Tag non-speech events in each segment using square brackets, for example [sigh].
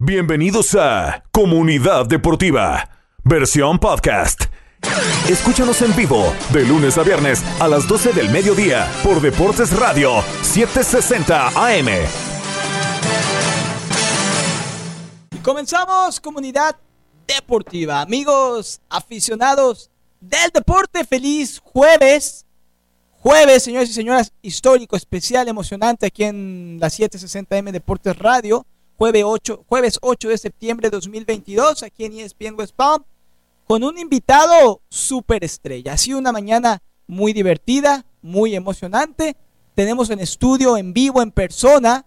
Bienvenidos a Comunidad Deportiva, versión podcast. Escúchanos en vivo de lunes a viernes a las 12 del mediodía por Deportes Radio 760 AM. Comenzamos Comunidad Deportiva. Amigos aficionados del deporte, feliz jueves. Jueves, señores y señoras, histórico, especial, emocionante aquí en la 760M Deportes Radio. Jueves 8, jueves 8 de septiembre de 2022 aquí en ESPN West Palm con un invitado superestrella. Ha sido una mañana muy divertida, muy emocionante. Tenemos en estudio, en vivo, en persona,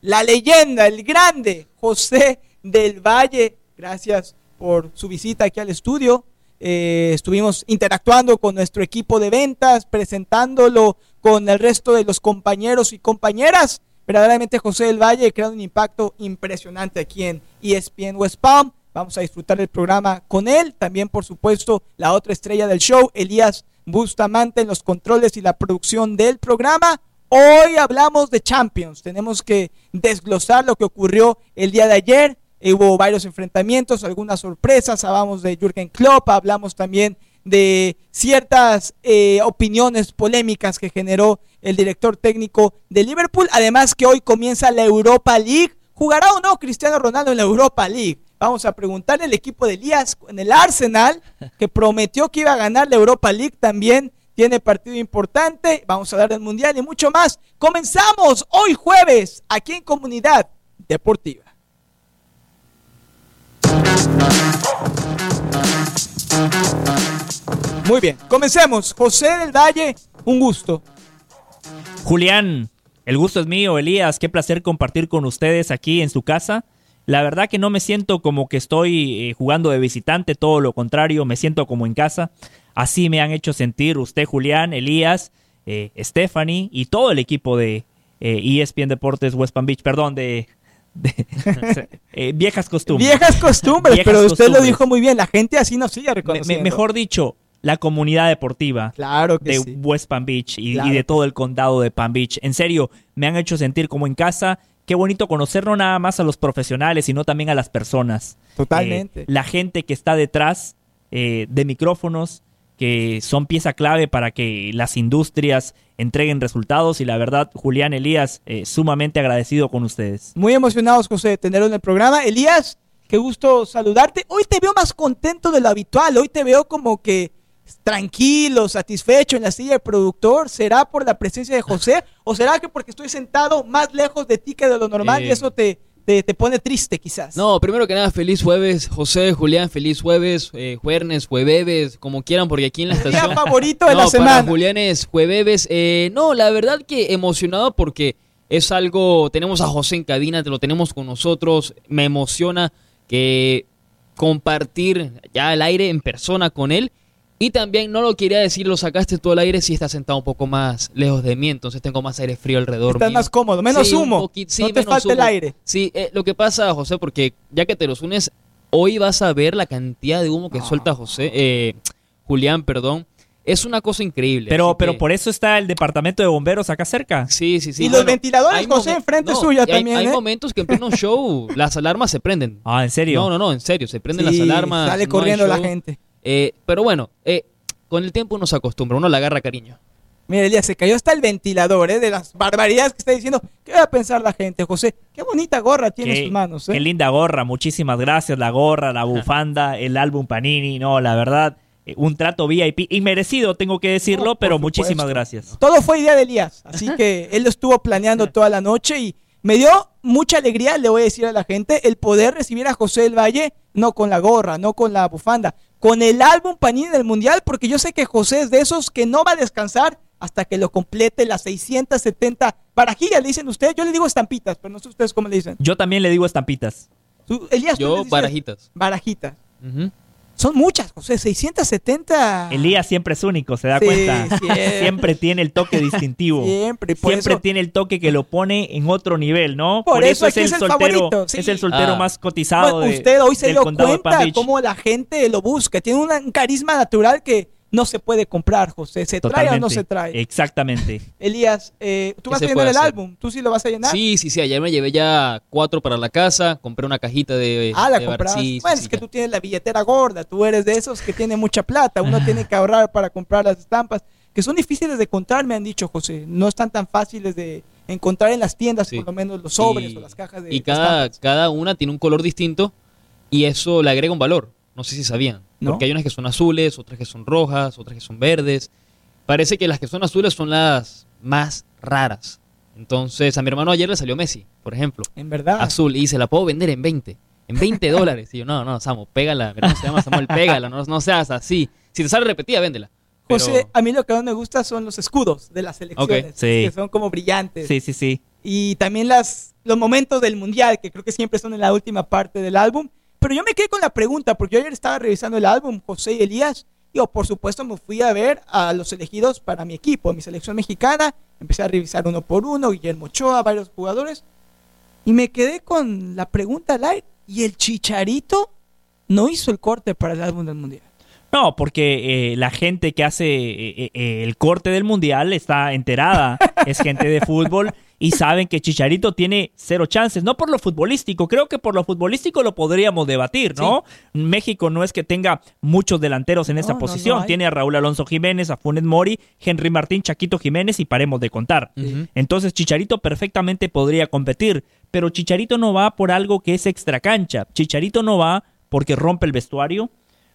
la leyenda, el grande José del Valle. Gracias por su visita aquí al estudio. Eh, estuvimos interactuando con nuestro equipo de ventas, presentándolo con el resto de los compañeros y compañeras. Verdaderamente José del Valle ha creado un impacto impresionante aquí en ESPN West Palm. Vamos a disfrutar el programa con él. También, por supuesto, la otra estrella del show, Elías Bustamante, en los controles y la producción del programa. Hoy hablamos de Champions. Tenemos que desglosar lo que ocurrió el día de ayer. Hubo varios enfrentamientos, algunas sorpresas. Hablamos de Jürgen Klopp, hablamos también de ciertas eh, opiniones polémicas que generó el director técnico de Liverpool. Además que hoy comienza la Europa League. ¿Jugará o no Cristiano Ronaldo en la Europa League? Vamos a preguntarle al equipo de Elías en el Arsenal, que prometió que iba a ganar la Europa League también. Tiene partido importante. Vamos a hablar del Mundial y mucho más. Comenzamos hoy jueves aquí en Comunidad Deportiva. Muy bien, comencemos. José del Valle, un gusto. Julián, el gusto es mío, Elías. Qué placer compartir con ustedes aquí en su casa. La verdad que no me siento como que estoy eh, jugando de visitante, todo lo contrario, me siento como en casa. Así me han hecho sentir usted, Julián, Elías, eh, Stephanie y todo el equipo de eh, ESPN Deportes West Palm Beach, perdón, de, de [laughs] viejas costumbres. Viejas costumbres, Viejas pero usted lo dijo muy bien. La gente así nos sigue Me- reconociendo. me- mejor dicho, la comunidad deportiva Claro que de sí. West Palm Beach y, Claro y de todo el condado de Palm Beach. En serio, me han hecho sentir como en casa. Qué bonito conocer no nada más a los profesionales, sino también a las personas. Totalmente. Eh, la gente que está detrás eh, de micrófonos, que son pieza clave para que las industrias entreguen resultados. Y la verdad, Julián Elías, eh, sumamente agradecido con ustedes. Muy emocionados, José, de tenerlo en el programa. Elías, qué gusto saludarte. Hoy te veo más contento de lo habitual. Hoy te veo como que tranquilo, satisfecho en la silla del productor. ¿Será por la presencia de José? [laughs] ¿O será que porque estoy sentado más lejos de ti que de lo normal y eso te, te, te pone triste quizás? No, primero que nada, feliz jueves, José, Julián, feliz jueves, eh, jueves, jueves, como quieran, porque aquí en la [laughs] Día estación... favorito de no, la para semana. Julián es jueves. Eh, no, la verdad que emocionado porque es algo, tenemos a José en cabina, te lo tenemos con nosotros, me emociona que compartir ya el aire en persona con él. Y también no lo quería decir, lo sacaste todo el aire si estás sentado un poco más lejos de mí, entonces tengo más aire frío alrededor. Estás mío. más cómodo, menos Sí, humo. sí, no te menos falta el aire. Sí, eh, lo que pasa, José, porque ya que te los unes, hoy vas a ver la cantidad de humo que Ah. suelta José, eh, Julián, perdón. Es una cosa increíble. Pero, pero que- por eso está el departamento de bomberos acá cerca. Sí, sí, sí. Y los ventiladores, José, enfrente no, suya hay- también, Hay ¿eh? momentos que en pleno show las alarmas se prenden. [laughs] Ah, ¿en serio? No, no, no, en serio, se prenden Sí, las alarmas. Sale no corriendo la gente. Eh, pero bueno, eh, con el tiempo uno se acostumbra, uno le agarra cariño. Mira, Elías, se cayó hasta el ventilador, ¿eh? De las barbaridades que está diciendo. ¿Qué va a pensar la gente, José? Qué bonita gorra tiene en sus manos, ¿eh? Qué linda gorra, muchísimas gracias. La gorra, la bufanda, el álbum Panini, no, la verdad, eh, un trato VIP inmerecido, tengo que decirlo, No, pero supuesto. muchísimas gracias. Todo fue idea de Elías, así que él lo estuvo planeando toda la noche y me dio mucha alegría, le voy a decir a la gente, el poder recibir a José del Valle, no con la gorra, no con la bufanda, con el álbum Panini del Mundial, porque yo sé que José es de esos que no va a descansar hasta que lo complete las 670 barajillas, le dicen ustedes, yo le digo estampitas, pero no sé ustedes cómo le dicen. Yo también le digo estampitas. Tú, Elías, ¿tú les Yo, barajitas. Barajitas. Son muchas, José, 670. Elías siempre es único, ¿se da Sí, cuenta? siempre. Siempre tiene el toque distintivo. Siempre, por Siempre eso- tiene el toque que lo pone en otro nivel, ¿no? Por eso es el es el soltero, favorito, sí. es el soltero Ah. más cotizado Bueno, de- usted hoy se dio cuenta cómo la gente lo busca. Tiene un carisma natural que no se puede comprar, José. ¿Se trae o no se trae? Exactamente. [laughs] Elías, eh, tú vas a llenar el álbum, tú sí lo vas a llenar. Sí, sí, sí, ayer me llevé ya cuatro para la casa, compré una cajita de... Ah, la compraste. bueno, es que tú tienes la billetera gorda, tú eres de esos que tiene mucha plata, uno tiene que ahorrar para comprar las estampas, que son difíciles de encontrar, me han dicho, José. No están tan fáciles de encontrar en las tiendas, por lo menos los sobres o las cajas de Y cada, cada una tiene un color distinto y eso le agrega un valor. No sé si sabían. Porque hay unas que son azules, otras que son rojas, otras que son verdes. Parece que las que son azules son las más raras. Entonces, a mi hermano ayer le salió Messi, por ejemplo. En verdad. Azul. Y se la puedo vender en 20. En 20 [laughs] dólares. Y yo, no, no, Samu, pégala. Mi se llama Samuel, pégala. No, no seas así. Si te sale repetida, véndela. José, a mí lo que más me gusta son los escudos de las selecciones. sí. Que son como brillantes. Sí, sí, sí. Y también las, los momentos del mundial, que creo que siempre son en la última parte del álbum. Pero yo me quedé con la pregunta, porque yo ayer estaba revisando el álbum, José y Elías, y oh, por supuesto me fui a ver a los elegidos para mi equipo, mi selección mexicana, empecé a revisar uno por uno, Guillermo Ochoa, varios jugadores, y me quedé con la pregunta al ¿y el Chicharito no hizo el corte para el álbum del Mundial? No, porque eh, la gente que hace eh, eh, el corte del mundial está enterada, [laughs] es gente de fútbol y saben que Chicharito tiene cero chances, no por lo futbolístico, creo que por lo futbolístico lo podríamos debatir, ¿no? México no es que tenga muchos delanteros en esa posición, tiene a Raúl Alonso Jiménez, a Funes Mori, Henry Martín, Chaquito Jiménez y paremos de contar. Entonces Chicharito perfectamente podría competir, pero Chicharito no va por algo que es extra cancha, Chicharito no va porque rompe el vestuario,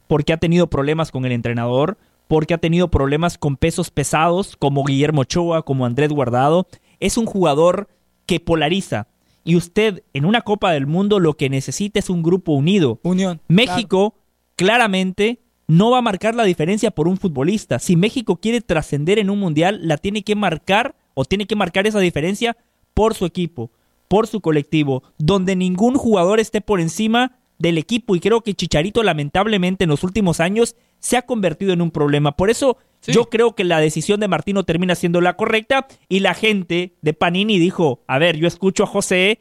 porque ha tenido problemas con el entrenador, porque ha tenido problemas con pesos pesados como Guillermo Ochoa, como Andrés Guardado es un jugador que polariza. Y usted en una Copa del Mundo lo que necesita es un grupo unido. Unión. México claramente no va a marcar la diferencia por un futbolista. Si México quiere trascender en un mundial, la tiene que marcar o tiene que marcar esa diferencia por su equipo, por su colectivo, donde ningún jugador esté por encima del equipo. Y creo que Chicharito lamentablemente en los últimos años se ha convertido en un problema. Por eso yo creo que la decisión de Martino termina siendo la correcta y la gente de Panini dijo, a ver, yo escucho a José,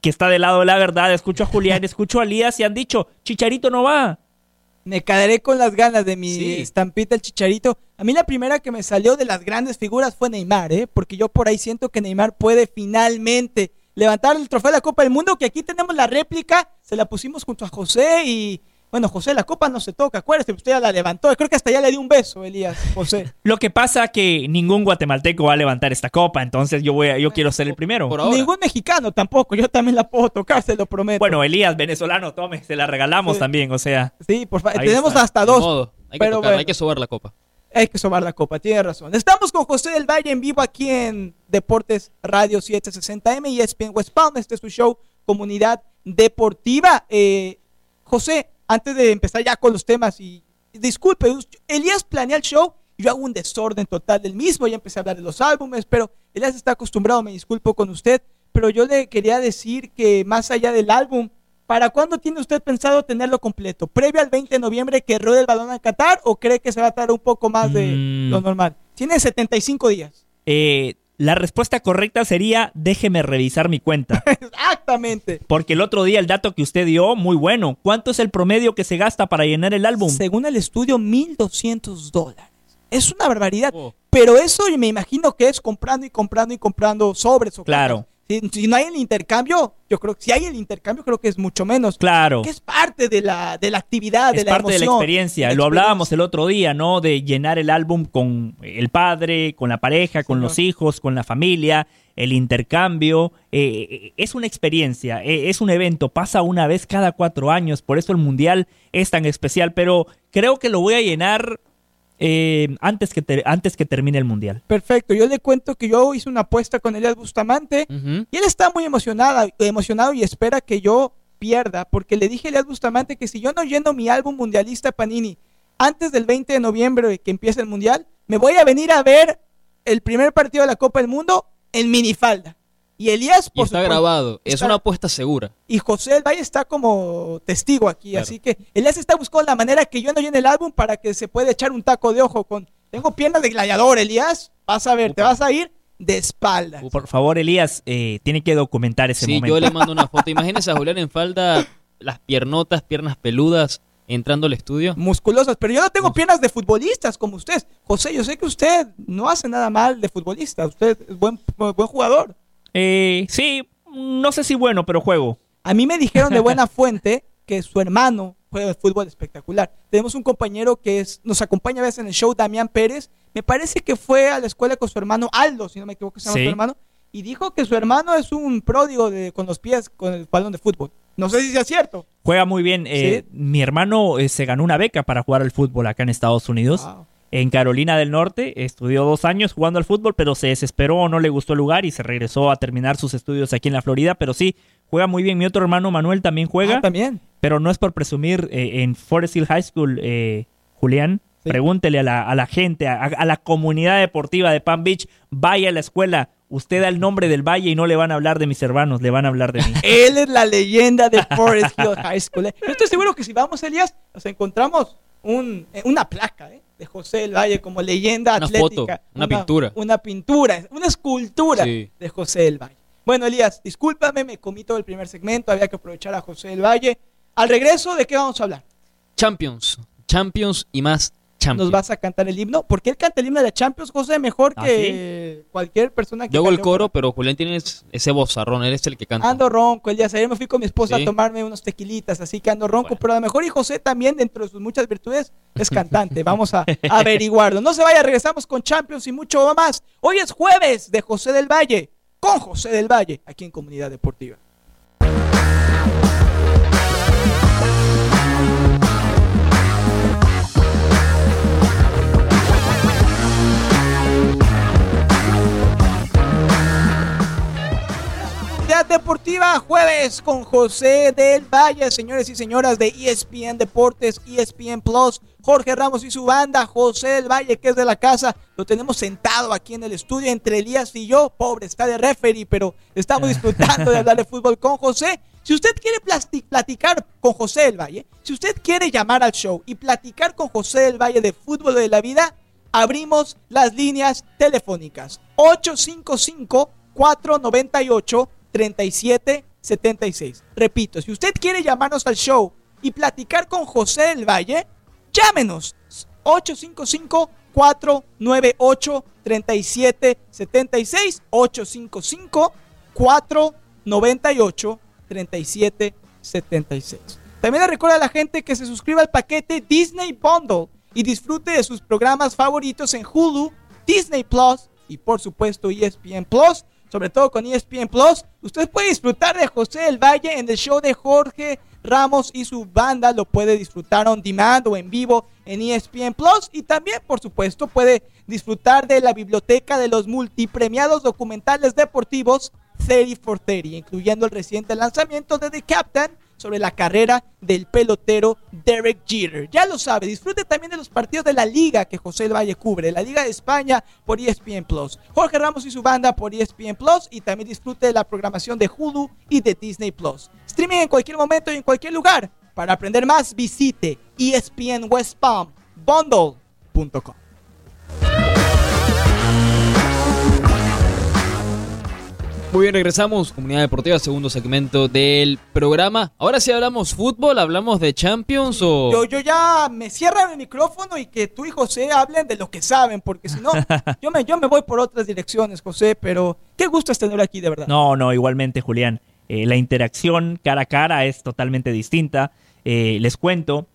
que está del lado de la verdad, escucho a Julián, [laughs] escucho a Lías y han dicho, Chicharito no va. Me quedaré con las ganas de mi estampita el Chicharito. A mí la primera que me salió de las grandes figuras fue Neymar, ¿eh? porque yo por ahí siento que Neymar puede finalmente levantar el trofeo de la Copa del Mundo, que aquí tenemos la réplica, se la pusimos junto a José y bueno, José, la copa no se toca, acuérdese, usted ya la levantó. Creo que hasta ya le dio un beso, Elías, José. [laughs] Lo que pasa que ningún guatemalteco va a levantar esta copa, entonces yo voy yo quiero ser el primero. Ningún mexicano tampoco, yo también la puedo tocar, se lo prometo. Bueno, Elías, venezolano, tome, se la regalamos también, o sea. Sí, por favor, tenemos hasta dos. Hay, que hay que sobar la copa. Hay que sobar la copa, tiene razón. Estamos con José del Valle en vivo aquí en Deportes Radio 760M y ESPN West Palm. Este es su show Comunidad Deportiva. Eh, José, antes de empezar ya con los temas, y disculpe, Elías planea el show y yo hago un desorden total del mismo, ya empecé a hablar de los álbumes, pero Elías está acostumbrado, me disculpo con usted, pero yo le quería decir que más allá del álbum, ¿para cuándo tiene usted pensado tenerlo completo? ¿Previo al 20 de noviembre que ruede el balón a Qatar o cree que se va a tardar un poco más de mm. lo normal? Tiene 75 días. Eh, la respuesta correcta sería déjeme revisar mi cuenta. [laughs] Exactamente. Porque el otro día el dato que usted dio, muy bueno. ¿Cuánto es el promedio que se gasta para llenar el álbum? Según el estudio, 1.200 dólares. Es una barbaridad. Oh. Pero eso me imagino que es comprando y comprando y comprando sobres o Claro. Si, no hay el intercambio, yo creo que si hay el intercambio, creo que es mucho menos. Claro. Que es parte de la, de la actividad, es de la parte de la experiencia. Lo hablábamos el otro día, ¿no? De llenar el álbum con el padre, con la pareja, con los hijos, con la familia, el intercambio. Eh, eh, es una experiencia, eh, es un evento, pasa una vez cada cuatro años, por eso el mundial es tan especial. Pero creo que lo voy a llenar eh, antes, que antes que termine el mundial. Perfecto, yo le cuento que yo hice una apuesta con Elias Bustamante y él está muy emocionado, emocionado y espera que yo pierda, porque le dije a Elias Bustamante que si yo no lleno mi álbum mundialista Panini antes del 20 de noviembre que empiece el mundial, me voy a venir a ver el primer partido de la Copa del Mundo en minifalda. Y Elías, por está grabado, es una apuesta segura. Y José del Valle está como testigo aquí, así que Elías está buscando la manera que yo no llene el álbum para que se pueda echar un taco de ojo con... Tengo piernas de gladiador, Elías, vas a ver, te vas a ir de espaldas. Por favor, Elías, eh, tiene que documentar ese momento. Sí, yo le mando una foto. Imagínese a Julián en falda, las piernotas, piernas peludas, entrando al estudio. musculosas, pero yo no tengo piernas de futbolistas como usted. José, yo sé que usted no hace nada mal de futbolista, usted es buen, buen jugador. Eh, sí, no sé si bueno, pero juego. A mí me dijeron de buena [laughs] fuente que su hermano juega de fútbol espectacular. Tenemos un compañero que es, nos acompaña a veces en el show, Damián Pérez. Me parece que fue a la escuela con su hermano Aldo, si no me equivoco, se llama Sí. su hermano. Y dijo que su hermano es un pródigo de, con los pies, con el balón de fútbol. No sé si sea cierto. Juega muy bien. Eh, Sí. Mi hermano eh, se ganó una beca para jugar al fútbol acá en Estados Unidos. Wow. En Carolina del Norte estudió dos años jugando al fútbol, pero se desesperó, no le gustó el lugar y se regresó a terminar sus estudios aquí en la Florida. Pero sí, juega muy bien. Mi otro hermano Manuel también juega, Ah, también. pero no es por presumir eh, en Forest Hill High School, eh, Julián. Sí. Pregúntele a la, a la gente, a, a la comunidad deportiva de Palm Beach, vaya a la escuela. Usted da el nombre del valle y no le van a hablar de mis hermanos, le van a hablar de mí. [laughs] Él es la leyenda de Forest Hill High School. ¿eh? Yo estoy seguro que si vamos, Elías, nos encontramos un, eh, una placa ¿eh? De José del Valle como leyenda Una atlética. foto, una pintura. Una pintura, una escultura Sí. de José del Valle. Bueno, Elías, discúlpame, me comí todo el primer segmento, había que aprovechar a José del Valle. Al regreso, ¿de qué vamos a hablar? Champions, Champions y más Champions. ¿Nos vas a cantar el himno? Porque él canta el himno de la Champions, José, mejor ¿Ah, que cualquier persona que Yo hago el coro, pero Julián tiene ese vozarrón, él es el que canta. Ando ronco el día de ayer me fui con mi esposa Sí. a tomarme unos tequilitas, así que ando ronco, Bueno. pero a lo mejor y José también, dentro de sus muchas virtudes, es cantante. [laughs] Vamos a averiguarlo. No se vaya, regresamos con Champions y mucho más. Hoy es jueves de José del Valle, con José del Valle, aquí en Comunidad Deportiva. Deportiva, jueves con José del Valle, señores y señoras de ESPN Deportes, ESPN Plus, Jorge Ramos y su banda, José del Valle, que es de la casa, lo tenemos sentado aquí en el estudio entre Elías y yo, pobre, está de referee, pero estamos disfrutando de hablar de fútbol con José. Si usted quiere platicar con José del Valle, si usted quiere llamar al show y platicar con José del Valle de fútbol de la vida, abrimos las líneas telefónicas 855 498 3776. Repito, si usted quiere llamarnos al show y platicar con José del Valle, llámenos 855 498 3776 855 498 3776. También le recuerda a la gente que se suscriba al paquete Disney Bundle y disfrute de sus programas favoritos en Hulu, Disney Plus y por supuesto ESPN Plus. Sobre todo con ESPN Plus, usted puede disfrutar de José del Valle en el show de Jorge Ramos y su banda. Lo puede disfrutar on demand o en vivo en ESPN Plus. Y también, por supuesto, puede disfrutar de la biblioteca de los multipremiados documentales deportivos 30 for 30, incluyendo el reciente lanzamiento de The Captain sobre la carrera del pelotero Derek Jeter. Ya lo sabe, disfrute también de los partidos de la liga que José Valle cubre, la Liga de España por ESPN Plus, Jorge Ramos y su banda por ESPN Plus y también disfrute de la programación de Hulu y de Disney Plus. Streaming en cualquier momento y en cualquier lugar. Para aprender más, visite E Muy bien, regresamos. Comunidad Deportiva, segundo segmento del programa. Ahora sí hablamos fútbol, hablamos de Champions o... Yo, yo ya me cierran el micrófono y que tú y José hablen de lo que saben, porque si no, [laughs] yo me, yo me voy por otras direcciones, José, pero qué gusto es tener aquí, de verdad. No, no, igualmente, Julián. Eh, la interacción cara a cara es totalmente distinta. Eh, les cuento,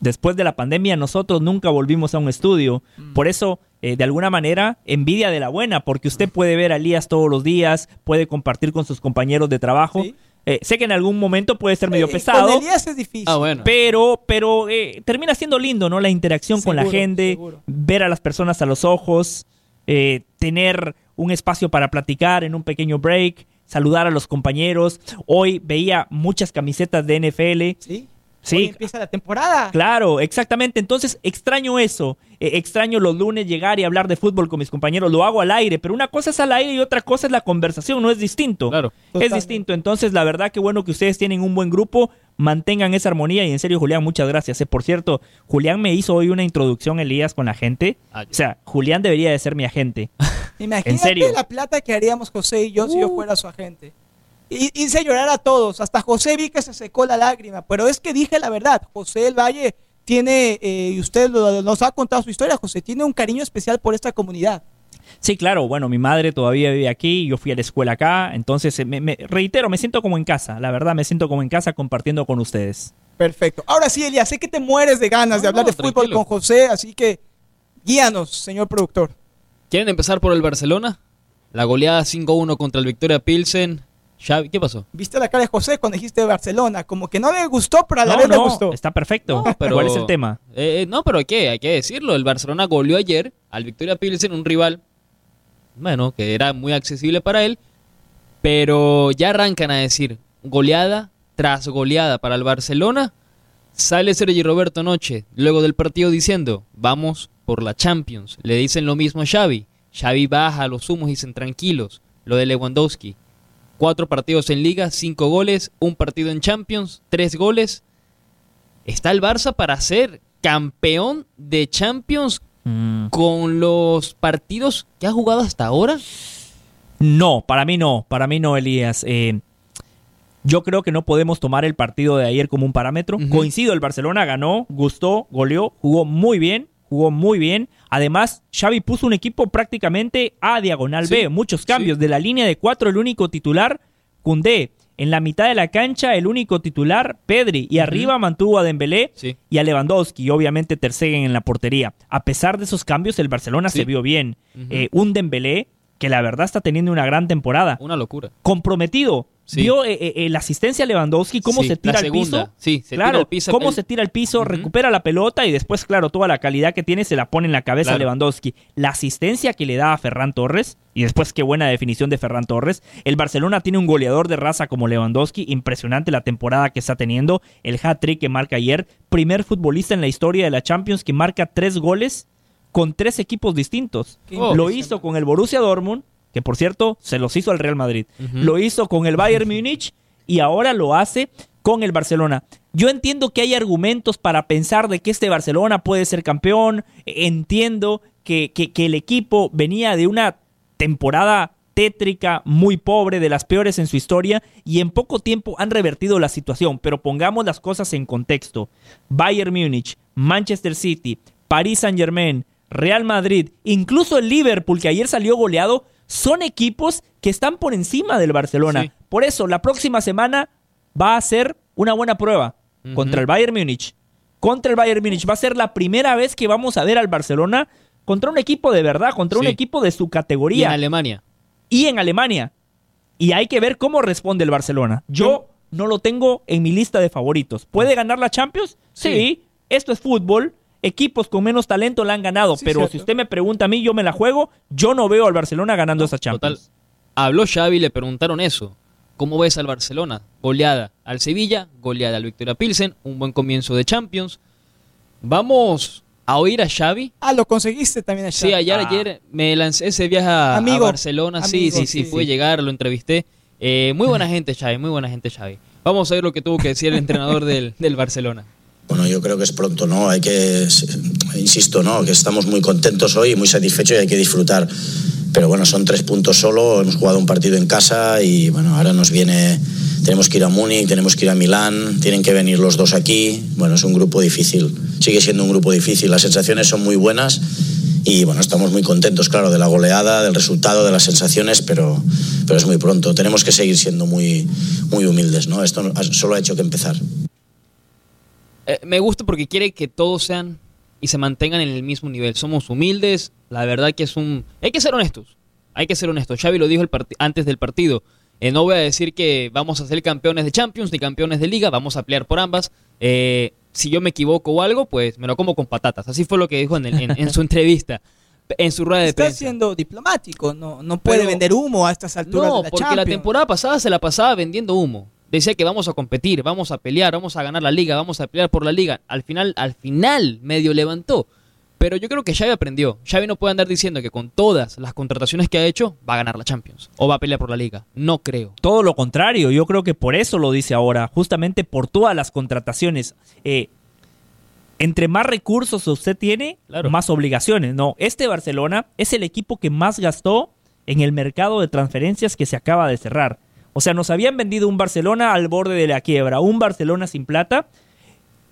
después de la pandemia nosotros nunca volvimos a un estudio. Por eso, eh, de alguna manera, envidia de la buena, porque usted puede ver a Elías todos los días, puede compartir con sus compañeros de trabajo. Sí. Eh, sé que en algún momento puede ser medio Eh, pesado. Con Elías es difícil. Ah, bueno. Pero, pero eh, termina siendo lindo, ¿no? La interacción con la gente, seguro. ver a las personas a los ojos, eh, tener un espacio para platicar en un pequeño break, saludar a los compañeros. Hoy veía muchas camisetas de NFL. ¿Sí? Sí, Hoy empieza la temporada. Claro, exactamente. Entonces extraño eso. Eh, extraño los lunes llegar y hablar de fútbol con mis compañeros. Lo hago al aire, pero una cosa es al aire y otra cosa es la conversación. No es distinto. Claro. Es distinto. Entonces, la verdad que bueno que ustedes tienen un buen grupo. Mantengan esa armonía. Y en serio, Julián, muchas gracias. Eh, por cierto, Julián me hizo hoy una introducción, Elías, con la gente. Ah. O sea, Julián debería de ser mi agente. Imagínate [laughs] ¿En serio? la plata que haríamos José y yo si yo Uh. fuera su agente. Y hice llorar a todos. Hasta José vi que se secó la lágrima. Pero es que dije la verdad. José del Valle tiene, eh, y usted lo- nos ha contado su historia, José, tiene un cariño especial por esta comunidad. Sí, claro, bueno, mi madre todavía vive aquí, yo fui a la escuela acá, entonces eh, me, me- reitero, me siento como en casa, la verdad me siento como en casa compartiendo con ustedes. Perfecto. Ahora sí, Elías, sé que te mueres de ganas de hablar no, de fútbol tranquilo. con José, así que guíanos, señor productor. ¿Quieren empezar por el Barcelona? La goleada 5-1 contra el Victoria Pilsen. Xavi, ¿qué pasó? Viste la cara de José cuando dijiste Barcelona, como que no le gustó, pero a la No, vez le no, gustó. está perfecto. No, pero- ¿Cuál es el tema? Eh, eh, no, pero ¿qué? Hay que decirlo. El Barcelona goleó ayer al Victoria Pilsen, un rival, bueno, que era muy accesible para él. Pero ya arrancan a decir goleada tras goleada para el Barcelona. Sale Sergi Roberto Noche luego del partido diciendo, vamos por la Champions. Le dicen lo mismo a Xavi. Xavi baja a los humos y dicen tranquilos. Lo de Lewandowski. Cuatro partidos en liga, cinco goles, un partido en Champions, tres goles. Está el Barça para ser campeón de Champions Mm, con los partidos que ha jugado hasta ahora. No, para mí no, para mí no, Elías. Eh, yo creo que no podemos tomar el partido de ayer como un parámetro. Coincido, el Barcelona ganó, gustó, goleó, jugó muy bien, jugó muy bien. Además, Xavi puso un equipo prácticamente a diagonal Sí, B, muchos cambios. De la línea de cuatro, el único titular, Cundé. En la mitad de la cancha, el único titular, Pedri. Y arriba mantuvo a Dembélé Sí. y a Lewandowski. Y obviamente Ter Stegen en la portería. A pesar de esos cambios, el Barcelona se vio bien. Eh, un Dembélé que la verdad está teniendo una gran temporada. Una locura. Comprometido. Sí. Vio eh, eh, eh, la asistencia a Lewandowski, cómo Sí, se tira al piso. Sí, se claro, tira al piso. cómo El- se tira al piso, recupera la pelota y después, claro, toda la calidad que tiene se la pone en la cabeza a. Lewandowski. La asistencia que le da a Ferran Torres, y después qué buena definición de Ferran Torres. El Barcelona tiene un goleador de raza como Lewandowski, impresionante la temporada que está teniendo. El hat-trick que marca ayer, primer futbolista en la historia de la Champions que marca tres goles con tres equipos distintos. Oh. Lo hizo con el Borussia Dortmund, que por cierto se los hizo al Real Madrid. Lo hizo con el Bayern Múnich y ahora lo hace con el Barcelona. Yo entiendo que hay argumentos para pensar de que este Barcelona puede ser campeón. Entiendo que, que- que el equipo venía de una temporada tétrica, muy pobre, de las peores en su historia, y en poco tiempo han revertido la situación. Pero pongamos las cosas en contexto. Bayern Múnich, Manchester City, París Saint Germain, Real Madrid, incluso el Liverpool, que ayer salió goleado, son equipos que están por encima del Barcelona. Sí. Por eso, la próxima semana va a ser una buena prueba contra el Bayern Múnich. Contra el Bayern Múnich. Va a ser la primera vez que vamos a ver al Barcelona contra un equipo de verdad, contra un equipo de su Y en categoría Alemania. y en Alemania. Y hay que ver cómo responde el Barcelona. Yo no lo tengo en mi lista de favoritos. ¿Puede ganar la Champions? Sí, Sí. esto es fútbol. Equipos con menos talento la han ganado, Sí, pero cierto. si usted me pregunta a mí, yo me la juego. Yo no veo al Barcelona ganando esa Total. Champions. Habló Xavi y le preguntaron eso. ¿Cómo ves al Barcelona? Goleada al Sevilla, goleada al Victoria Pilsen, un buen comienzo de Champions. Vamos a oír a Xavi. Ah, lo conseguiste también. Sí, ayer, Ah. ayer me lancé ese viaje a, a Amigo, Barcelona. sí, amigo, sí, sí, sí. pude llegar, lo entrevisté. Eh, muy buena gente, Xavi, muy buena gente, Xavi. Vamos a ver lo que tuvo que decir el entrenador del, del Barcelona. Bueno, yo creo que es pronto, ¿no? Hay que, insisto, ¿no? Que estamos muy contentos hoy, muy satisfechos y hay que disfrutar. Pero bueno, son tres puntos solo, hemos jugado un partido en casa y bueno, ahora nos viene, tenemos que ir a Múnich, tenemos que ir a Milán, tienen que venir los dos aquí. Bueno, es un grupo difícil, sigue siendo un grupo difícil, las sensaciones son muy buenas y bueno, estamos muy contentos, claro, de la goleada, del resultado, de las sensaciones, pero, pero es muy pronto. Tenemos que seguir siendo muy, muy humildes, ¿no? Esto solo ha hecho que empezar. Eh, me gusta porque quiere que todos sean y se mantengan en el mismo nivel. Somos humildes, la verdad que es un... Hay que ser honestos, hay que ser honestos. Xavi lo dijo el antes del partido. Eh, no voy a decir que vamos a ser campeones de Champions ni campeones de Liga, vamos a pelear por ambas. Eh, si yo me equivoco o algo, pues me lo como con patatas. Así fue lo que dijo en, el- en- en su [laughs] entrevista, en su rueda de Está prensa. siendo diplomático, no, no puede Pero- vender humo a estas alturas No, de la porque la temporada pasada se la pasaba vendiendo humo. Decía que vamos a competir, vamos a pelear, vamos a ganar la liga, vamos a pelear por la liga. Al final, al final medio levantó. Pero yo creo que Xavi aprendió. Xavi no puede andar diciendo que con todas las contrataciones que ha hecho va a ganar la Champions o va a pelear por la liga. No creo. Todo lo contrario, yo creo que por eso lo dice ahora, justamente por todas las contrataciones. Eh, entre más recursos usted tiene, Claro. más obligaciones. No, este Barcelona es el equipo que más gastó en el mercado de transferencias que se acaba de cerrar. O sea, nos habían vendido un Barcelona al borde de la quiebra, un Barcelona sin plata.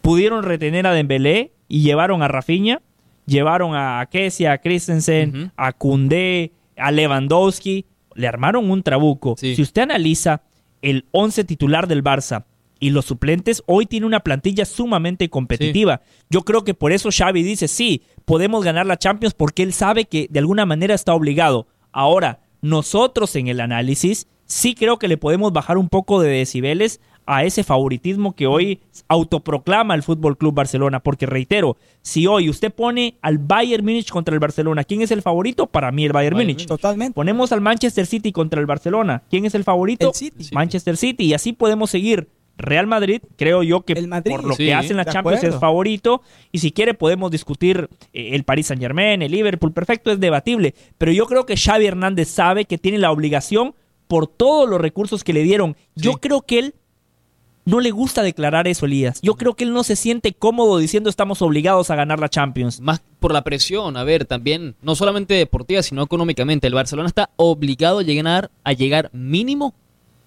Pudieron retener a Dembélé y llevaron a Rafinha, llevaron a Kessia, a Christensen, a Koundé, a Lewandowski, le armaron un trabuco. Sí. Si usted analiza el 11 titular del Barça y los suplentes, hoy tiene una plantilla sumamente competitiva. Yo creo que por eso Xavi dice, sí, podemos ganar la Champions porque él sabe que de alguna manera está obligado. Ahora, nosotros en el análisis sí creo que le podemos bajar un poco de decibeles a ese favoritismo que hoy autoproclama el Fútbol Club Barcelona, porque reitero, si hoy usted pone al Bayern Múnich contra el Barcelona, ¿quién es el favorito? Para mí el Bayern, Bayern Múnich. Totalmente. Ponemos al Manchester City contra el Barcelona, ¿quién es el favorito? El City. Manchester City y así podemos seguir. Real Madrid, creo yo que El Madrid. por lo Sí, que hace en la Champions acuerdo. es favorito y si quiere podemos discutir eh, el Paris Saint Germain, el Liverpool, perfecto, es debatible, pero yo creo que Xavi Hernández sabe que tiene la obligación por todos los recursos que le dieron. Yo Sí. creo que él no le gusta declarar eso, Elías. Yo creo que él no se siente cómodo diciendo estamos obligados a ganar la Champions. Más por la presión, a ver, también, no solamente deportiva, sino económicamente. El Barcelona está obligado a llegar, a llegar mínimo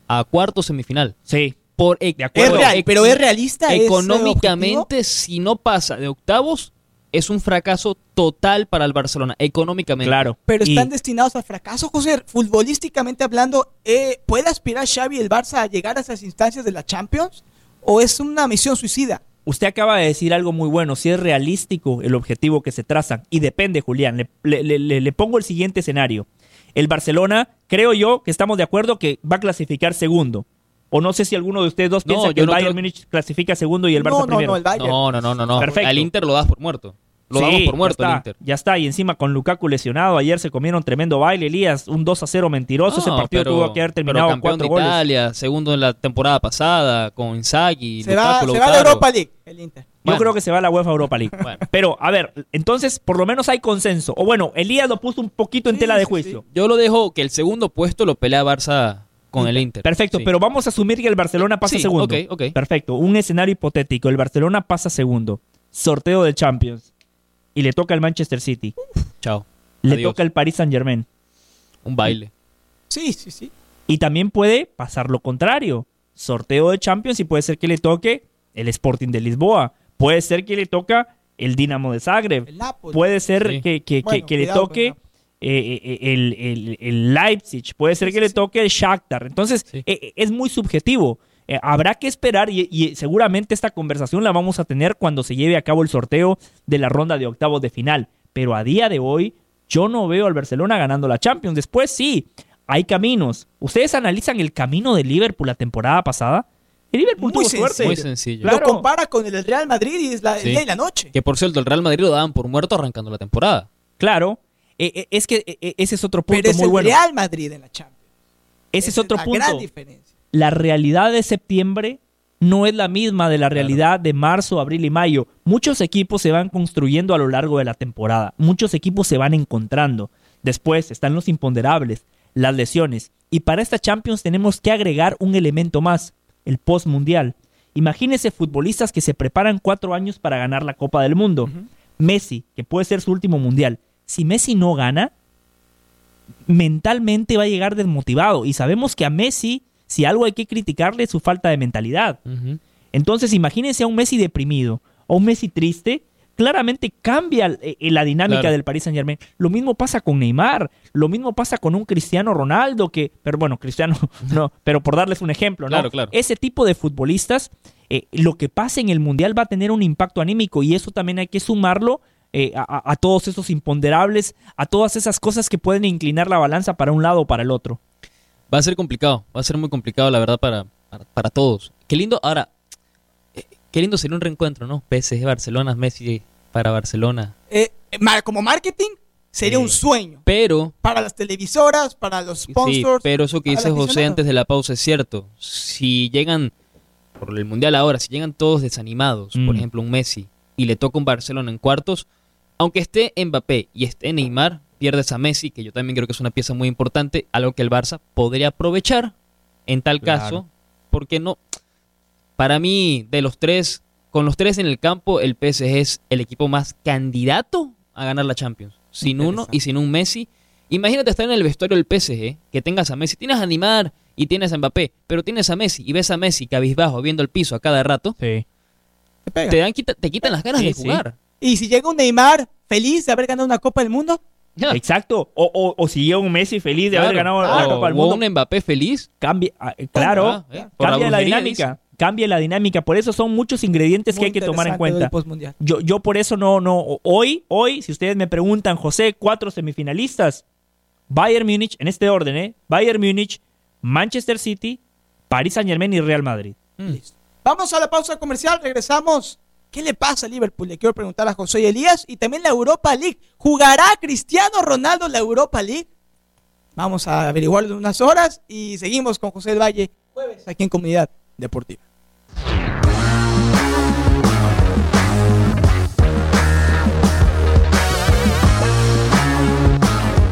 a cuarto semifinal. Sí, Por De Es acuerdo. real, pero es realista. Económicamente, si no pasa de octavos, es un fracaso total para el Barcelona, económicamente. claro. Pero Y- están destinados al fracaso, José. Futbolísticamente hablando, eh, ¿puede aspirar Xavi y el Barça a llegar a esas instancias de la Champions? ¿O es una misión suicida? Usted acaba de decir algo muy bueno, si es realístico el objetivo que se traza. Y depende, Julián. Le, le- le- le- le pongo el siguiente escenario. El Barcelona, creo yo que estamos de acuerdo que va a clasificar segundo. O no sé si alguno de ustedes dos No, piensa que yo el no Bayern creo- Múnich clasifica segundo y el Barça no, no, primero. no, el Bayern. No, no, no, no, no. Perfecto. Al Inter lo das por muerto. Lo Sí, damos por ya muerto al está, Inter. Ya está, y encima con Lukaku lesionado, ayer se comieron tremendo baile, Elías, un 2 a 0 mentiroso, ese No, partido pero- tuvo que haber pero terminado con campeón cuatro de goles. Italia, segundo en la temporada pasada, con Inzaghi, se, va, Lukaku, se va a la. Europa League, el Inter. Yo Bueno. creo que se va a la UEFA Europa League. Bueno. Pero, a ver, entonces, por lo menos hay consenso. O bueno, Elías lo puso un poquito en Sí, tela de sí, juicio. Yo lo dejo que el segundo puesto lo pelea Barça con el Inter. Perfecto, Sí. pero vamos a asumir que el Barcelona pasa Sí, segundo. ok, ok. Perfecto, un escenario hipotético. El Barcelona pasa segundo. Sorteo de Champions. Y le toca al Manchester City. Chao. Le Adiós. toca al Paris Saint Germain. Un baile. Sí, sí, sí. Y también puede pasar lo contrario. Sorteo de Champions y puede ser que le toque el Sporting de Lisboa. Puede ser que le toca el Dinamo de Zagreb. Puede ser Sí. que, que- que- Bueno, que le cuidado toque el eh, eh, el, el- el Leipzig. Puede ser Sí, que sí, le sí. toque el Shakhtar. Entonces, Sí. eh, eh, es muy subjetivo. Eh, habrá que esperar y, y seguramente esta conversación la vamos a tener cuando se lleve a cabo el sorteo de la ronda de octavos de final. Pero a día de hoy, yo no veo al Barcelona ganando la Champions. Después sí, hay caminos. ¿Ustedes analizan el camino de Liverpool la temporada pasada? El Liverpool Muy tuvo suerte. sencillo. Muy sencillo. Claro. Lo compara con el Real Madrid y es la, Sí. el día y la noche. Que por cierto, el Real Madrid lo daban por muerto arrancando la temporada. Claro. Eh, eh, es que ese es otro punto Pero es muy el bueno. Real Madrid en la Champions. Ese es otro la punto. gran diferencia. La realidad de septiembre no es la misma de la realidad de marzo, abril y mayo. Muchos equipos se van construyendo a lo largo de la temporada. Muchos equipos se van encontrando. Después están los imponderables, las lesiones. Y para esta Champions tenemos que agregar un elemento más, el post-mundial. Imagínense futbolistas que se preparan cuatro años para ganar la Copa del Mundo. Messi, que puede ser su último mundial. Si Messi no gana, mentalmente va a llegar desmotivado. Y sabemos que a Messi, si algo hay que criticarle, es su falta de mentalidad. Entonces, imagínense a un Messi deprimido o un Messi triste. Claramente cambia eh, la dinámica Claro. del Paris Saint Germain. Lo mismo pasa con Neymar, lo mismo pasa con un Cristiano Ronaldo, que, pero bueno, Cristiano [laughs] no, pero por darles un ejemplo, ¿no? Claro, claro. Ese tipo de futbolistas, eh, lo que pase en el Mundial va a tener un impacto anímico y eso también hay que sumarlo eh, a todos esos imponderables, a todas esas cosas que pueden inclinar la balanza para un lado o para el otro. Va a ser complicado, va a ser muy complicado, la verdad, para, para, para todos. Qué lindo, ahora, eh, qué lindo sería un reencuentro, ¿no? PSG, Barcelona, Messi para Barcelona. Eh, eh, como marketing, sería Sí. un sueño. Pero, Para las televisoras, para los sí, sponsors. pero eso que dice José antes de la pausa es cierto. Si llegan, por el Mundial ahora, si llegan todos desanimados, por Mm. ejemplo un Messi, y le toca un Barcelona en cuartos, aunque esté Mbappé y esté Neymar, pierdes a Messi, que yo también creo que es una pieza muy importante, algo que el Barça podría aprovechar en tal Claro. caso, porque no, para mí, de los tres, con los tres en el campo, el PSG es el equipo más candidato a ganar la Champions. Sin uno y sin un Messi. Imagínate estar en el vestuario del PSG, que tengas a Messi, tienes a Neymar y tienes a Mbappé, pero tienes a Messi y ves a Messi cabizbajo viendo el piso a cada rato, Sí. Te dan, te quitan las ganas Sí, de sí. jugar. Y si llega un Neymar feliz de haber ganado una Copa del Mundo, Exacto. O, o, o si llega un Messi feliz de haber Claro. ganado la O- Copa del o Mundo. un Mbappé feliz. Cambia, ah, claro, Ah, eh, por cambia la dinámica. Cambia la dinámica. Por eso son muchos ingredientes que hay que tomar en cuenta. Yo, yo por eso no, no, hoy, hoy, si ustedes me preguntan, José, cuatro semifinalistas, Bayern Múnich, en este orden, ¿eh? Bayern Múnich, Manchester City, Paris Saint Germain y Real Madrid. Listo. Vamos a la pausa comercial, regresamos. ¿Qué le pasa a Liverpool? Le quiero preguntar a José Elías y también la Europa League. ¿Jugará Cristiano Ronaldo la Europa League? Vamos a averiguarlo en unas horas y seguimos con José del Valle jueves aquí en Comunidad Deportiva.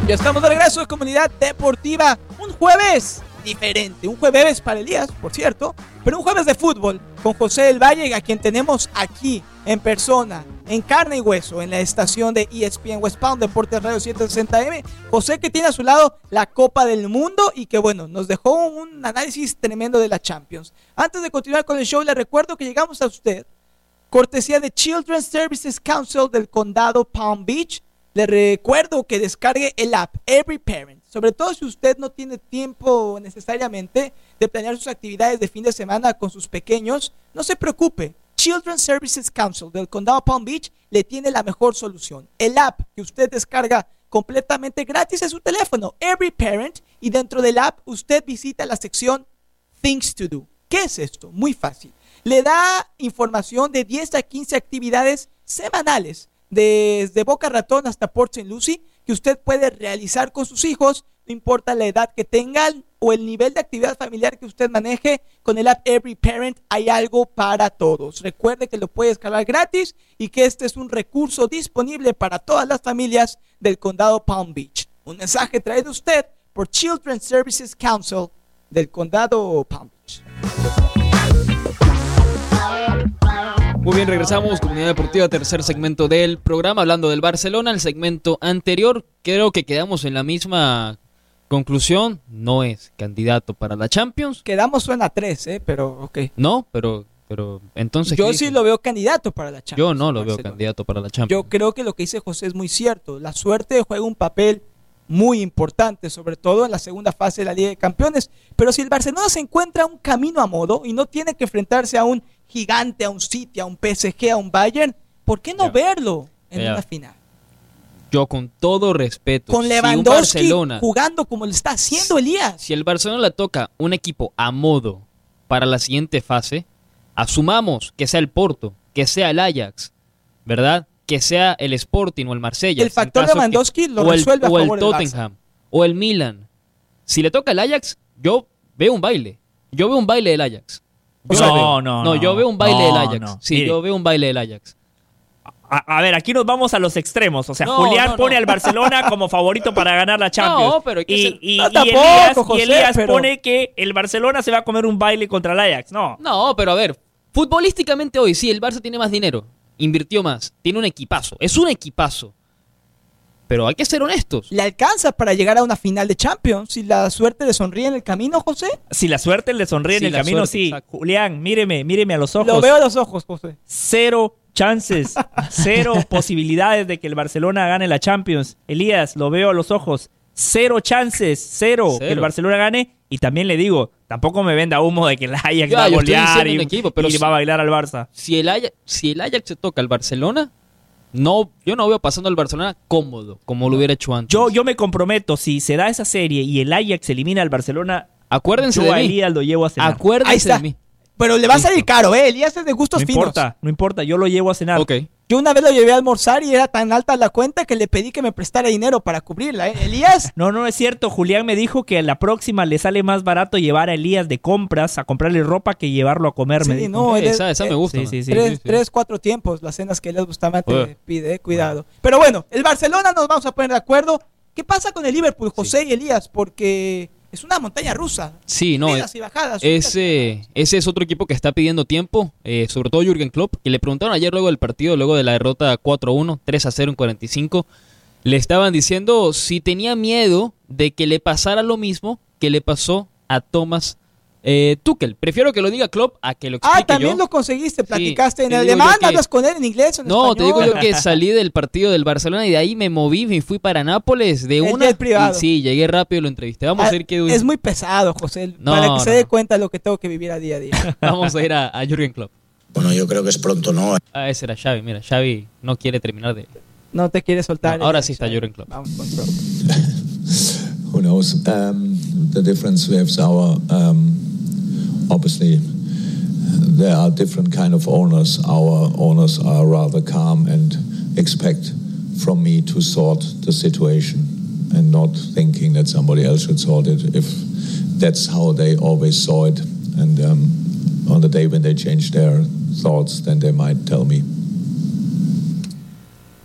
Ya estamos de regreso en Comunidad Deportiva. Un jueves diferente. Un jueves para Elías, por cierto. Pero un jueves de fútbol con José del Valle, a quien tenemos aquí en persona, en carne y hueso, en la estación de ESPN West Palm, Deportes Radio 760M. José que tiene a su lado la Copa del Mundo y que bueno, nos dejó un análisis tremendo de la Champions. Antes de continuar con el show, le recuerdo que llegamos a usted cortesía de Children's Services Council del condado Palm Beach. Le recuerdo que descargue el app Every Parent, sobre todo si usted no tiene tiempo necesariamente de planear sus actividades de fin de semana con sus pequeños. No se preocupe, Children's Services Council del condado Palm Beach le tiene la mejor solución. El app que usted descarga completamente gratis en su teléfono, Every Parent, y dentro del app usted visita la sección Things to Do. ¿Qué es esto? Muy fácil. Le da información de 10 a 15 actividades semanales, desde Boca Ratón hasta Port St. Lucie, que usted puede realizar con sus hijos, no importa la edad que tengan o el nivel de actividad familiar que usted maneje, con el app Every Parent hay algo para todos. Recuerde que lo puede descargar gratis y que este es un recurso disponible para todas las familias del condado Palm Beach. Un mensaje traído usted por Children's Services Council del condado Palm Beach. Muy bien, regresamos, Comunidad Deportiva, tercer segmento del programa, hablando del Barcelona. El segmento anterior, creo que quedamos en la misma conclusión. No es candidato para la Champions. Quedamos suena a tres, ¿eh? pero ok. No, pero, pero entonces. Yo ¿qué sí lo veo candidato para la Champions. Yo no lo veo candidato para la Yo Champions. creo que lo que dice José es muy cierto. La suerte juega un papel muy importante, sobre todo en la segunda fase de la Liga de Campeones. Pero si el Barcelona se encuentra un camino a modo y no tiene que enfrentarse a un gigante, a un City, a un PSG, a un Bayern, ¿por qué no verlo en una final? Yo, con todo respeto, Con si Lewandowski Barcelona, jugando como lo está haciendo Elías. si el Barcelona le toca un equipo a modo para la siguiente fase, asumamos que sea el Porto, que sea el Ajax, ¿verdad? Que sea el Sporting o el Marsella. El factor Lewandowski lo resuelve a o el favor del Barça. Tottenham o el Milan. Si le toca el Ajax, yo veo un baile. Yo veo un baile del Ajax. Yo No, veo. no, no. yo veo un baile No, del Ajax. no. Sí, Mire. yo veo un baile del Ajax. A, a ver, aquí nos vamos a los extremos. O sea, No, Julián no, no. pone al Barcelona [laughs] como favorito para ganar la Champions. No, pero hay que y, ser- y- No, y tampoco, Elías, y José, Elías pero- pone que el Barcelona se va a comer un baile contra el Ajax. No. No, pero a ver, futbolísticamente hoy sí, el Barça tiene más dinero, invirtió más, tiene un equipazo, es un equipazo. Pero hay que ser honestos. ¿Le alcanza para llegar a una final de Champions? Si la suerte le sonríe en el camino, José. Si la suerte le sonríe Sí, en el camino, suerte, sí. exacto. Julián, míreme, míreme a los ojos. Lo veo a los ojos, José. Cero chances, [laughs] cero posibilidades de que el Barcelona gane la Champions. Elías, lo veo a los ojos. Cero chances, cero, Cero. que el Barcelona gane. Y también le digo, tampoco me venda humo de que el Ajax Ya, va a yo estoy golear diciendo y, un equipo, pero y si- va a bailar al Barça. Si el Ajax, si el Ajax se toca al Barcelona, no, yo no veo pasando al Barcelona cómodo, como lo hubiera hecho antes. Yo, yo me comprometo, si se da esa serie y el Ajax elimina al Barcelona, Acuérdense yo de a mí. Elías lo llevo a cenar. Ahí Acuérdense está. de mí. Pero le va a salir caro, ¿eh? Elías es de gustos no finos. importa, no importa, yo lo llevo a cenar. Ok. Yo una vez lo llevé a almorzar y era tan alta la cuenta que le pedí que me prestara dinero para cubrirla, ¿eh? Elías, [laughs] No, no es cierto. Julián me dijo que a la próxima le sale más barato llevar a Elías de compras a comprarle ropa que llevarlo a comer. me sí, no, él esa, esa eh, me gusta. sí, man. sí, sí. tres, tres, cuatro tiempos, las cenas que Elías Bustamante Ué. pide, eh, cuidado. Pero bueno, el Barcelona nos vamos a poner de acuerdo. ¿Qué pasa con el Liverpool, José y Elías? Porque es una montaña rusa. Sí, no, Subidas y bajadas. y Ese, bajadas. ese es otro equipo que está pidiendo tiempo, eh, sobre todo Jürgen Klopp, que le preguntaron ayer luego del partido, luego de la derrota 4-1, 3-0 en 45, le estaban diciendo si tenía miedo de que le pasara lo mismo que le pasó a Thomas eh, Tuchel. Prefiero que lo diga Klopp a que lo explique Ah, también yo. lo conseguiste, platicaste en te digo alemán, que- hablas con él en inglés o en No, te digo yo que [laughs] salí del partido del Barcelona y de ahí me moví, me fui para Nápoles de El una. privado. y sí, llegué rápido y lo entrevisté. Vamos Ah, a ir que Es muy pesado, José, No, para que no, se dé no. cuenta de lo que tengo que vivir a día a día. [laughs] vamos a ir a, a Jürgen Klopp. Bueno, yo creo que es pronto, ¿no? Ah, ese era Xavi. Mira, Xavi no quiere terminar de. No te quieres soltar. No, ahora sí está Jürgen Klopp. Vamos con Klopp. [laughs] who knows? Um, the difference we have is our um, obviously there are different kind of owners. Our owners are rather calm and expect from me to sort the situation and not thinking that somebody else should sort it. If that's how they always saw it, and um, on the day when they change their thoughts, then they might tell me.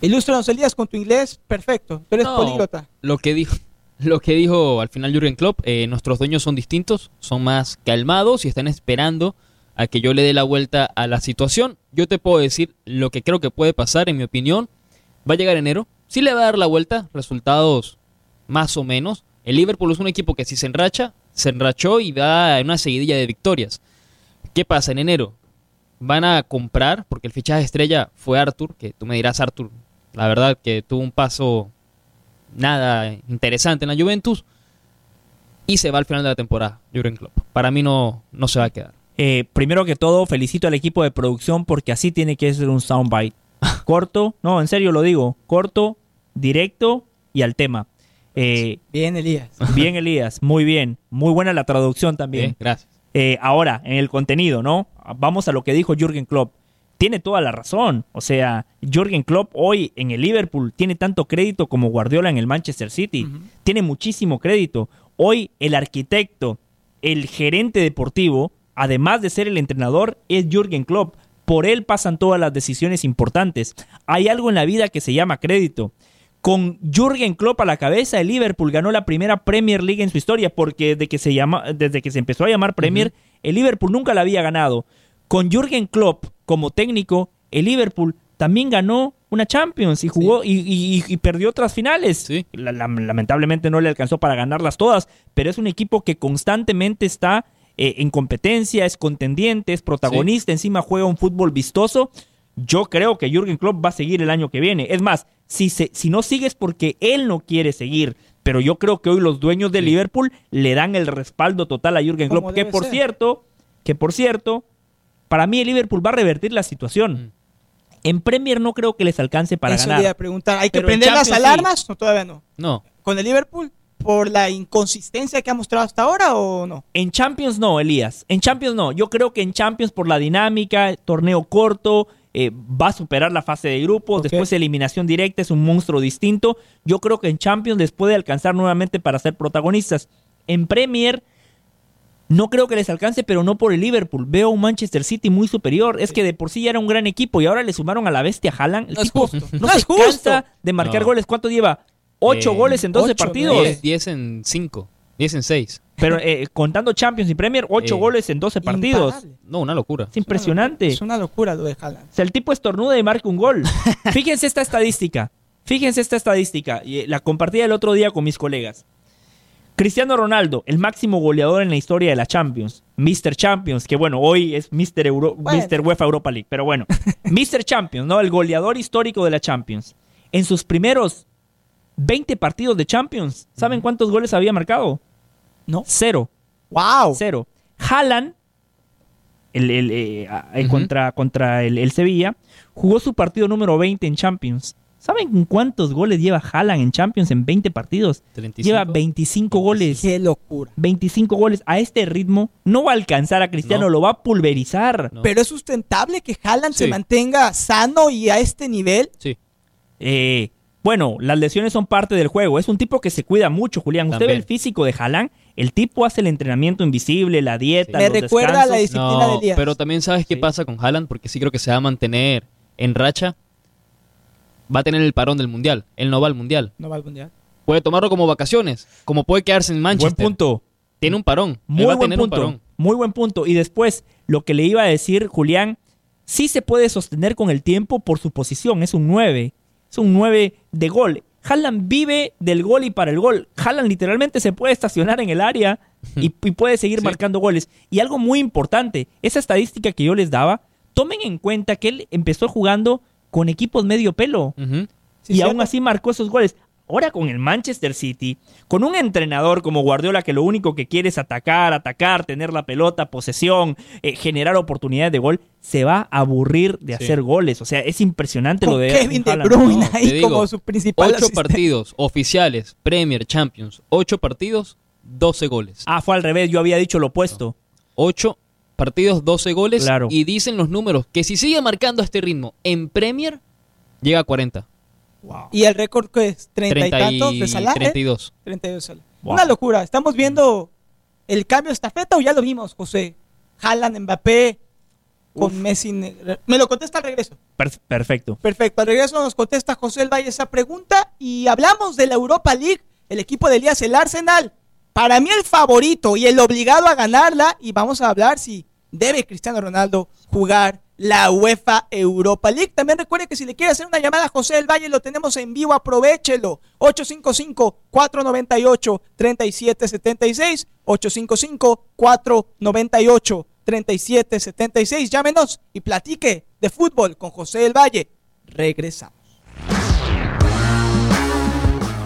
Ilústranos, Elías, con tu inglés, perfecto. Tú eres No, políglota. Lo que dijo, lo que dijo al final Jürgen Klopp, eh, nuestros dueños son distintos, son más calmados y están esperando a que yo le dé la vuelta a la situación. Yo te puedo decir lo que creo que puede pasar, en mi opinión. Va a llegar enero, sí le va a dar la vuelta, resultados más o menos. El Liverpool es un equipo que si se enracha, se enrachó y va en una seguidilla de victorias. ¿Qué pasa en enero? Van a comprar, porque el fichaje estrella fue Arthur, que tú me dirás, Arthur, la verdad que tuvo un paso nada interesante en la Juventus y se va al final de la temporada, Jürgen Klopp. Para mí no, no se va a quedar. Eh, primero que todo, felicito al equipo de producción porque así tiene que ser un soundbite. [laughs] Corto, no, en serio lo digo, corto, directo y al tema. Eh, Bien, Elías. bien, Elías, muy bien. Muy buena la traducción también. Bien, gracias. Eh, ahora, en el contenido, ¿no? Vamos a lo que dijo Jürgen Klopp. Tiene toda la razón. O sea, Jürgen Klopp hoy en el Liverpool tiene tanto crédito como Guardiola en el Manchester City. Tiene muchísimo crédito. Hoy el arquitecto, el gerente deportivo, además de ser el entrenador, es Jürgen Klopp. Por él pasan todas las decisiones importantes. Hay algo en la vida que se llama crédito. Con Jürgen Klopp a la cabeza, el Liverpool ganó la primera Premier League en su historia, porque desde que se, llama, desde que se empezó a llamar Premier, el Liverpool nunca la había ganado. Con Jürgen Klopp como técnico, el Liverpool también ganó una Champions y jugó y, y- y perdió otras finales. Sí. La- la- lamentablemente no le alcanzó para ganarlas todas, pero es un equipo que constantemente está eh, en competencia, es contendiente, es protagonista, encima juega un fútbol vistoso. Yo creo que Jürgen Klopp va a seguir el año que viene. Es más, si, se, si no sigue es porque él no quiere seguir. Pero yo creo que hoy los dueños de Liverpool le dan el respaldo total a Jürgen Klopp. Que por ser. cierto, que por cierto, para mí el Liverpool va a revertir la situación. En Premier no creo que les alcance para Eso ganar. preguntar. ¿Hay que Pero prender las sí. alarmas? No, todavía no. No, ¿Con el Liverpool? ¿Por la inconsistencia que ha mostrado hasta ahora o no? En Champions no, Elías. En Champions no. Yo creo que en Champions por la dinámica, torneo corto, eh, va a superar la fase de grupos. Después eliminación directa, es un monstruo distinto. Yo creo que en Champions les puede alcanzar nuevamente para ser protagonistas. En Premier no creo que les alcance, pero no por el Liverpool. Veo un Manchester City muy superior. Es que de por sí ya era un gran equipo y ahora le sumaron a la bestia Haaland. El No es tipo justo. no, No se es justo. cansa de marcar No. goles. ¿Cuánto lleva? Ocho Eh, goles en 12 ocho, partidos. nueve. 10, 10 en 5, 10 en 6. Pero eh, contando Champions y Premier, ocho Eh, goles en 12 partidos. Imparable. No, una locura. Es impresionante. Es una locura lo de Haaland. O sea, el tipo estornuda y marca un gol. [laughs] Fíjense esta estadística. Fíjense esta estadística. Y, eh, La compartí el otro día con mis colegas. Cristiano Ronaldo, el máximo goleador en la historia de la Champions. Mr. Champions, que bueno, hoy es Mr. Euro- Bueno. Mr. UEFA Europa League. Pero bueno, [laughs] Mr. Champions, ¿no? El goleador histórico de la Champions. En sus primeros 20 partidos de Champions, ¿saben cuántos goles había marcado? No. Cero. ¡Wow! Cero. Haaland, el, el, eh, eh, contra, contra el, el Sevilla, jugó su partido número 20 en Champions. ¿Saben cuántos goles lleva Haaland en Champions en 20 partidos? 35. Lleva 25 goles. ¡Qué locura! 25 goles. A este ritmo no va a alcanzar a Cristiano, No. lo va a pulverizar. No. Pero es sustentable que Haaland se Sí. mantenga sano y a este nivel. Sí. Eh, bueno, las lesiones son parte del juego. Es un tipo que se cuida mucho, Julián. Usted ve el físico de Haaland. El tipo hace el entrenamiento invisible, la dieta, Me los recuerda a la descansos. disciplina de No, Elías. pero también sabes qué Sí. pasa con Haaland, porque sí creo que se va a mantener en racha. Va a tener el parón del Mundial. Él no va al Mundial. No va al mundial. Puede tomarlo como vacaciones, como puede quedarse en Buen Manchester. punto. Tiene un parón. Muy va a buen un punto. parón. Muy buen punto. Y después, lo que le iba a decir Julián, sí se puede sostener con el tiempo por su posición. Es un 9. Es un 9 de gol. Haaland vive del gol y para el gol. Haaland literalmente se puede estacionar en el área y, [laughs] y puede seguir Sí. marcando goles. Y algo muy importante, esa estadística que yo les daba, tomen en cuenta que él empezó jugando con equipos medio pelo. Sí, y aún así marcó esos goles. Ahora con el Manchester City, con un entrenador como Guardiola que lo único que quiere es atacar, atacar, tener la pelota, posesión, eh, generar oportunidades de gol, se va a aburrir de Sí. hacer goles. O sea, es impresionante Con lo de Kevin De. Bruyne No, ahí digo, como su principal Ocho asistente. partidos oficiales, Premier, Champions, ocho partidos, 12 goles. Ah, fue al revés, yo había dicho lo opuesto. Ocho partidos, 12 goles. Claro. Y dicen los números que si sigue marcando a este ritmo en Premier, llega a 40. Y el récord que es 30 y 30 tantos de y Salah. ¿eh? 32. 32 Salah. Wow. Una locura. Estamos viendo el cambio de estafeta o ya lo vimos, José. Haaland, Mbappé, con Messi. Me lo contesta al regreso. Per- perfecto. Perfecto, al regreso nos contesta José El Valle esa pregunta y hablamos de la Europa League, el equipo de Elías, el Arsenal. Para mí el favorito y el obligado a ganarla y vamos a hablar si debe Cristiano Ronaldo jugar la UEFA Europa League. También recuerde que si le quiere hacer una llamada a José del Valle lo tenemos en vivo, aprovechelo. 855-498-3776, 855-498-3776. Llámenos y platique de fútbol con José del Valle. Regresamos.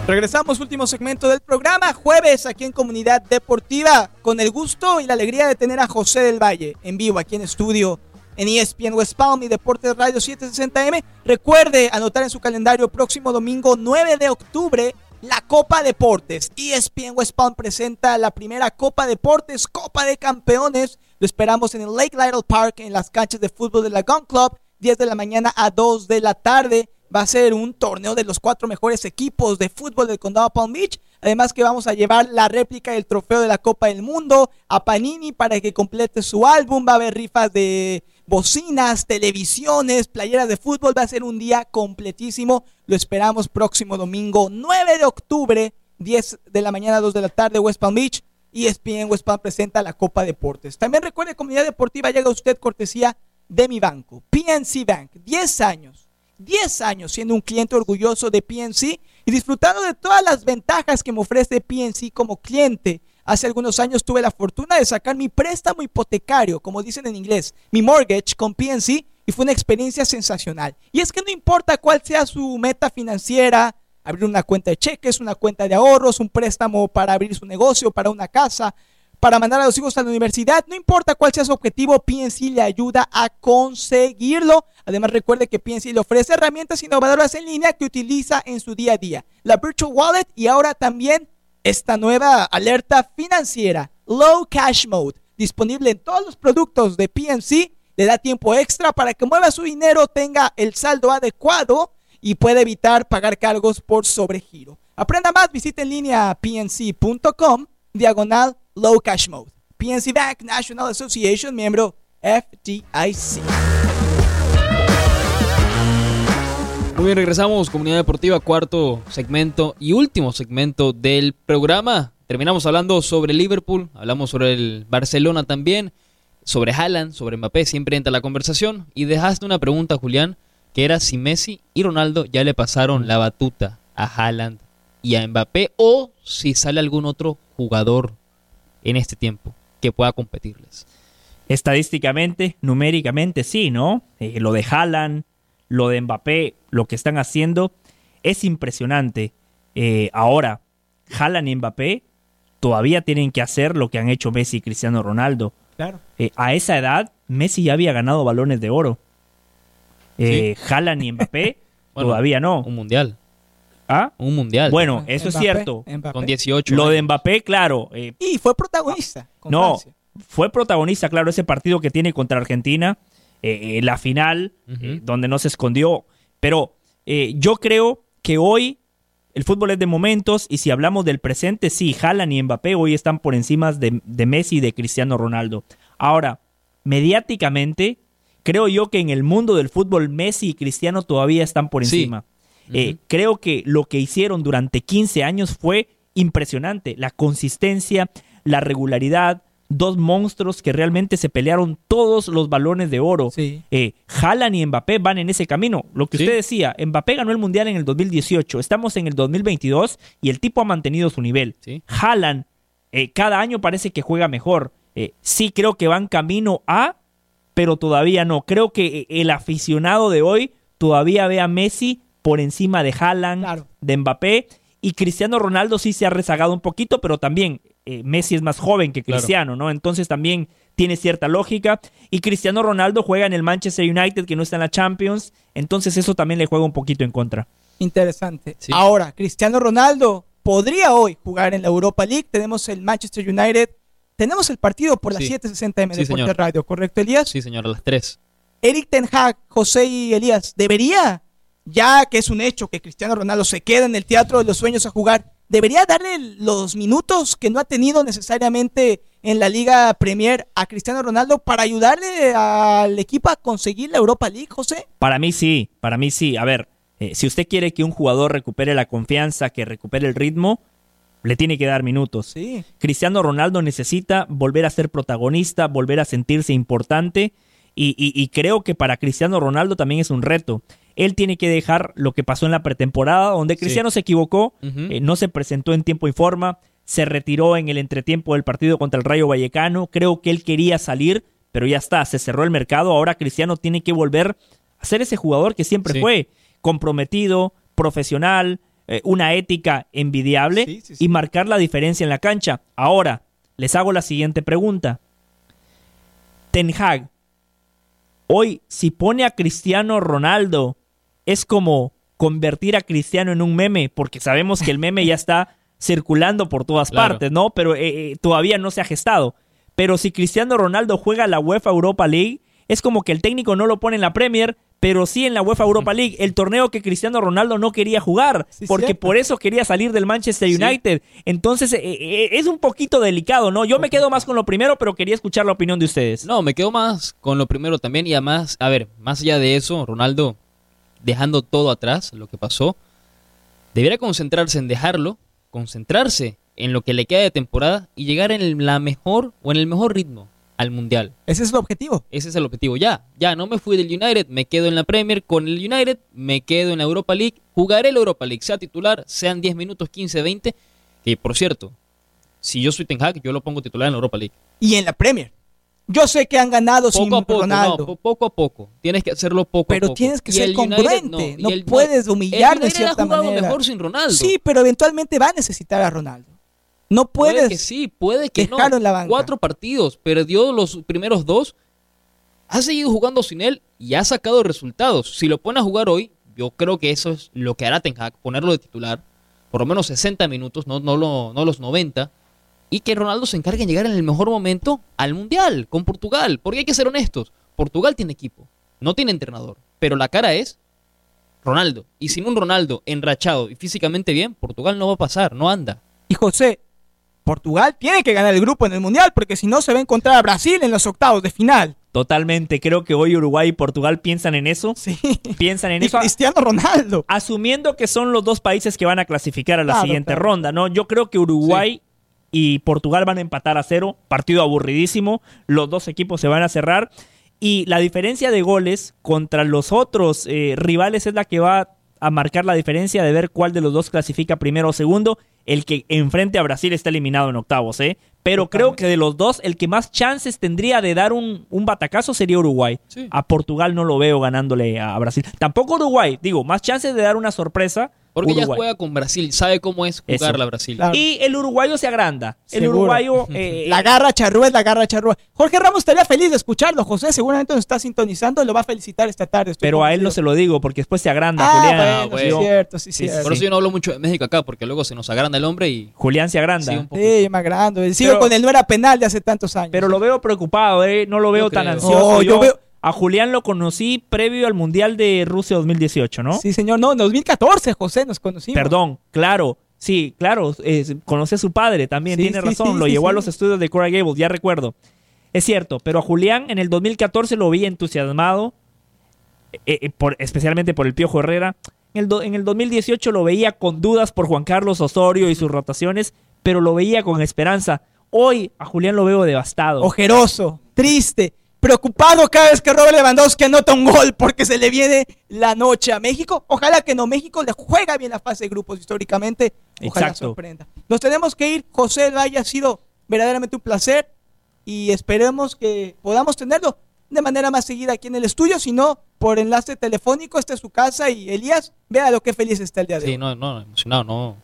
Regresamos, último segmento del programa, jueves aquí en Comunidad Deportiva, con el gusto y la alegría de tener a José del Valle en vivo aquí en estudio en ESPN West Palm y Deportes Radio 760M. Recuerde anotar en su calendario próximo domingo 9 de octubre la Copa Deportes. ESPN West Palm presenta la primera Copa Deportes, Copa de Campeones. Lo esperamos en el Lake Lytle Park, en las canchas de fútbol de la Gun Club, 10 de la mañana a 2 de la tarde. Va a ser un torneo de los cuatro mejores equipos de fútbol del condado Palm Beach. Además que vamos a llevar la réplica del trofeo de la Copa del Mundo a Panini para que complete su álbum. Va a haber rifas de bocinas, televisiones, playeras de fútbol. Va a ser un día completísimo. Lo esperamos próximo domingo 9 de octubre, 10 de la mañana, 2 de la tarde, West Palm Beach. Y ESPN West Palm presenta la Copa Deportes. También recuerde, comunidad deportiva, llega usted cortesía de mi banco, PNC Bank. 10 años 10 años siendo un cliente orgulloso de PNC y disfrutando de todas las ventajas que me ofrece PNC como cliente. Hace algunos años tuve la fortuna de sacar mi préstamo hipotecario, como dicen en inglés, mi mortgage con PNC y fue una experiencia sensacional. Y es que no importa cuál sea su meta financiera, abrir una cuenta de cheques, una cuenta de ahorros, un préstamo para abrir su negocio, para una casa, para mandar a los hijos a la universidad. No importa cuál sea su objetivo, PNC le ayuda a conseguirlo. Además, recuerde que PNC le ofrece herramientas innovadoras en línea que utiliza en su día a día. La Virtual Wallet y ahora también esta nueva alerta financiera, Low Cash Mode, disponible en todos los productos de PNC. Le da tiempo extra para que mueva su dinero, tenga el saldo adecuado y pueda evitar pagar cargos por sobregiro. Aprenda más, visite en línea pnc.com, diagonal Low Cash Mode. PNC Bank National Association, miembro FDIC. Muy bien, regresamos, Comunidad Deportiva, cuarto segmento y último segmento del programa. Terminamos hablando sobre Liverpool, hablamos sobre el Barcelona también, sobre Haaland, sobre Mbappé, siempre entra la conversación. Y dejaste una pregunta, Julián, que era si Messi y Ronaldo ya le pasaron la batuta a Haaland y a Mbappé o si sale algún otro jugador en este tiempo que pueda competirles. Estadísticamente, numéricamente, sí, ¿no? Eh, lo de Haaland, lo de Mbappé, lo que están haciendo es impresionante. Eh, ahora, Haaland y Mbappé todavía tienen que hacer lo que han hecho Messi y Cristiano Ronaldo. Claro. Eh, a esa edad, Messi ya había ganado balones de oro. Eh, Haaland y Mbappé [laughs] Bueno, todavía no. Un mundial, ¿Ah? un mundial. Bueno, eso es cierto. Mbappé. con 18 Lo de. Mbappé, claro, eh, Y fue protagonista. con no, Francia. fue protagonista, claro, ese partido que tiene contra Argentina, eh, eh, la final, eh, donde no se escondió. Pero eh, yo creo que hoy el fútbol es de momentos y si hablamos del presente, sí, Haaland y Mbappé hoy están por encima de, de Messi y de Cristiano Ronaldo. Ahora, mediáticamente, creo yo que en el mundo del fútbol Messi y Cristiano todavía están por Sí. Eh, creo que lo que hicieron durante 15 años fue impresionante. La consistencia, la regularidad, dos monstruos que realmente se pelearon todos los balones de oro. Sí. Eh, Haaland y Mbappé van en ese camino. Lo que Sí. usted decía, Mbappé ganó el Mundial en el 2018, estamos en el 2022 y el tipo ha mantenido su nivel. Sí. Haaland eh, cada año parece que juega mejor. Eh, sí creo que van camino a, pero todavía no. Creo que eh, el aficionado de hoy todavía ve a Messi por encima de Haaland, Claro. de Mbappé. Y Cristiano Ronaldo sí se ha rezagado un poquito, pero también eh, Messi es más joven que Claro. Cristiano, ¿no? Entonces también tiene cierta lógica. Y Cristiano Ronaldo juega en el Manchester United, que no está en la Champions. Entonces eso también le juega un poquito en contra. Interesante. Sí. Ahora, Cristiano Ronaldo podría hoy jugar en la Europa League. Tenemos el Manchester United. Tenemos el partido por las Sí. 760M Sí, de señor. Radio, ¿correcto, Elías? Sí, señor, a las 3. Eric Ten Hag, José y Elías, ¿debería, ya que es un hecho que Cristiano Ronaldo se queda en el Teatro de los Sueños a jugar, ¿debería darle los minutos que no ha tenido necesariamente en la Liga Premier a Cristiano Ronaldo para ayudarle al equipo a conseguir la Europa League, José? Para mí sí, para mí sí. A ver, eh, si usted quiere que un jugador recupere la confianza, que recupere el ritmo, le tiene que dar minutos. Sí. Cristiano Ronaldo necesita volver a ser protagonista, volver a sentirse importante y, y- y creo que para Cristiano Ronaldo también es un reto. Él tiene que dejar lo que pasó en la pretemporada, donde Sí. Cristiano se equivocó, eh, no se presentó en tiempo y forma, se retiró en el entretiempo del partido contra el Rayo Vallecano. Creo que él quería salir, pero ya está, se cerró el mercado. Ahora Cristiano tiene que volver a ser ese jugador que siempre Sí. fue, comprometido, profesional, eh, una ética envidiable sí. y marcar la diferencia en la cancha. Ahora, les hago la siguiente pregunta. Ten Hag, hoy si pone a Cristiano Ronaldo, es como convertir a Cristiano en un meme, porque sabemos que el meme ya está circulando por todas Claro. partes, ¿no? Pero eh, eh, todavía no se ha gestado. Pero si Cristiano Ronaldo juega la UEFA Europa League, es como que el técnico no lo pone en la Premier, pero sí en la UEFA Europa League, el torneo que Cristiano Ronaldo no quería jugar, Sí, porque cierto. por eso quería salir del Manchester Sí. United. Entonces, eh, eh, es un poquito delicado, ¿no? Yo me quedo más con lo primero, pero quería escuchar la opinión de ustedes. No, me quedo más con lo primero también y además, a ver, más allá de eso, Ronaldo, dejando todo atrás, lo que pasó, debería concentrarse en dejarlo, concentrarse en lo que le queda de temporada y llegar en la mejor o en el mejor ritmo al Mundial. Ese es el objetivo. Ese es el objetivo. Ya, ya no me fui del United, me quedo en la Premier con el United, me quedo en la Europa League, jugaré la Europa League, sea titular, sean 10 minutos, 15, 20, que por cierto, si yo soy Ten Hag, yo lo pongo titular en la Europa League. Y en la Premier. Yo sé que han ganado sin Poco a poco, Ronaldo. no, poco a poco. Tienes que hacerlo poco a Pero poco. tienes que Y ser congruente, no el- puedes humillar el de cierta ha jugado manera. mejor sin Ronaldo. Sí, pero eventualmente va a necesitar a Ronaldo. No puede puedes. que sí, puede que no. en la banca. Cuatro partidos, perdió los primeros dos, ha seguido jugando sin él y ha sacado resultados. Si lo pone a jugar hoy, yo creo que eso es lo que hará Ten Hag, ponerlo de titular, por lo menos 60 minutos, no, no, lo- no los 90, y que Ronaldo se encargue de llegar en el mejor momento al Mundial, con Portugal. Porque hay que ser honestos, Portugal tiene equipo, no tiene entrenador, pero la cara es Ronaldo. Y sin un Ronaldo enrachado y físicamente bien, Portugal no va a pasar, no anda. Y José, Portugal tiene que ganar el grupo en el Mundial porque si no se va a encontrar a Brasil en los octavos de final. Totalmente, creo que hoy Uruguay y Portugal piensan en eso. Sí. Piensan en Y eso. Cristiano Ronaldo. Asumiendo que son los dos países que van a clasificar a la Claro, siguiente claro. ronda, ¿no? Yo creo que Uruguay y Portugal van a empatar a cero. Partido aburridísimo. Los dos equipos se van a cerrar. Y la diferencia de goles contra los otros eh, rivales es la que va a marcar la diferencia de ver cuál de los dos clasifica primero o segundo. El que enfrente a Brasil está eliminado en octavos, ¿eh? Pero creo que de los dos, el que más chances tendría de dar un, un batacazo sería Uruguay. Sí. A Portugal no lo veo ganándole a Brasil. Tampoco Uruguay, digo, más chances de dar una sorpresa. Porque ya Uruguay. juega con Brasil, sabe cómo es Eso. jugarla a Brasil. Claro. Y el uruguayo se agranda. El Seguro. uruguayo. [laughs] eh, La garra charrúa es la garra charrúa. Jorge Ramos estaría feliz de escucharlo. José seguramente nos está sintonizando y lo va a felicitar esta tarde. estoy pero a él no se lo digo porque después se agranda, Ah, Julián. bueno, sí, bueno. es cierto, sí, Sí, cierto. Por eso yo no hablo mucho de México acá, porque luego se nos agranda el hombre y Julián se agranda. Sí, un poco. Sí, más grande. Sigo Pero- con el no era penal de hace tantos años. Pero lo veo preocupado, ¿eh? No lo veo Yo tan creo. ansioso. Oh, yo Yo veo- A Julián lo conocí previo al Mundial de Rusia 2018, ¿no? Sí, señor. No, en 2014, José, nos conocimos. Perdón, claro. Sí, claro. eh, conocí a su padre también, Sí, tiene sí, razón. sí, lo llevó a los estudios de Cora Gables, ya recuerdo. Es cierto, pero a Julián en el 2014 lo vi entusiasmado, eh, eh, por, especialmente por el Piojo Herrera. En el, do- en el 2018 lo veía con dudas por Juan Carlos Osorio y sus rotaciones, pero lo veía con esperanza. Hoy a Julián lo veo devastado. Ojeroso, triste, preocupado cada vez que Robert Lewandowski anota un gol porque se le viene la noche a México. Ojalá que no, México le juega bien la fase de grupos históricamente. Ojalá Exacto. sorprenda. Nos tenemos que ir. José del Valle ha sido verdaderamente un placer y esperemos que podamos tenerlo de manera más seguida aquí en el estudio, si no por enlace telefónico, esta es su casa y Elías, vea lo que feliz está el día de hoy. Sí, no, no, emocionado, no.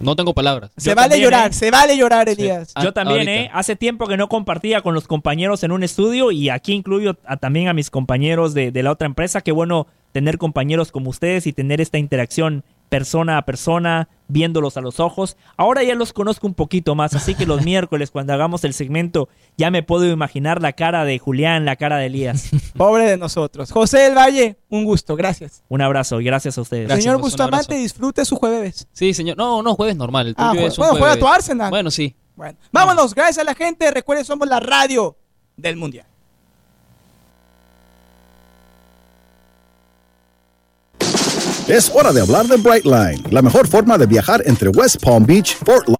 No tengo palabras. se Yo vale también, llorar, ¿eh? se vale llorar, Elías. Yo también, ahorita. ¿eh? Hace tiempo que no compartía con los compañeros en un estudio y aquí incluyo a- también a mis compañeros de, de la otra empresa. Qué bueno tener compañeros como ustedes y tener esta interacción persona a persona, viéndolos a los ojos. Ahora ya los conozco un poquito más, así que los [laughs] miércoles cuando hagamos el segmento ya me puedo imaginar la cara de Julián, la cara de Elías. [laughs] Pobre de nosotros. José del Valle, un gusto, gracias. Un abrazo y gracias a ustedes. Gracias, Señor Bustamante, disfrute su jueves. Sí, señor. No, no, jueves normal. El tuyo Ah, es un bueno, juega jueves. tu Arsenal. Bueno, sí. Bueno, vámonos, gracias a la gente. Recuerden, somos la radio del Mundial. Es hora de hablar de Brightline, la mejor forma de viajar entre West Palm Beach, Fort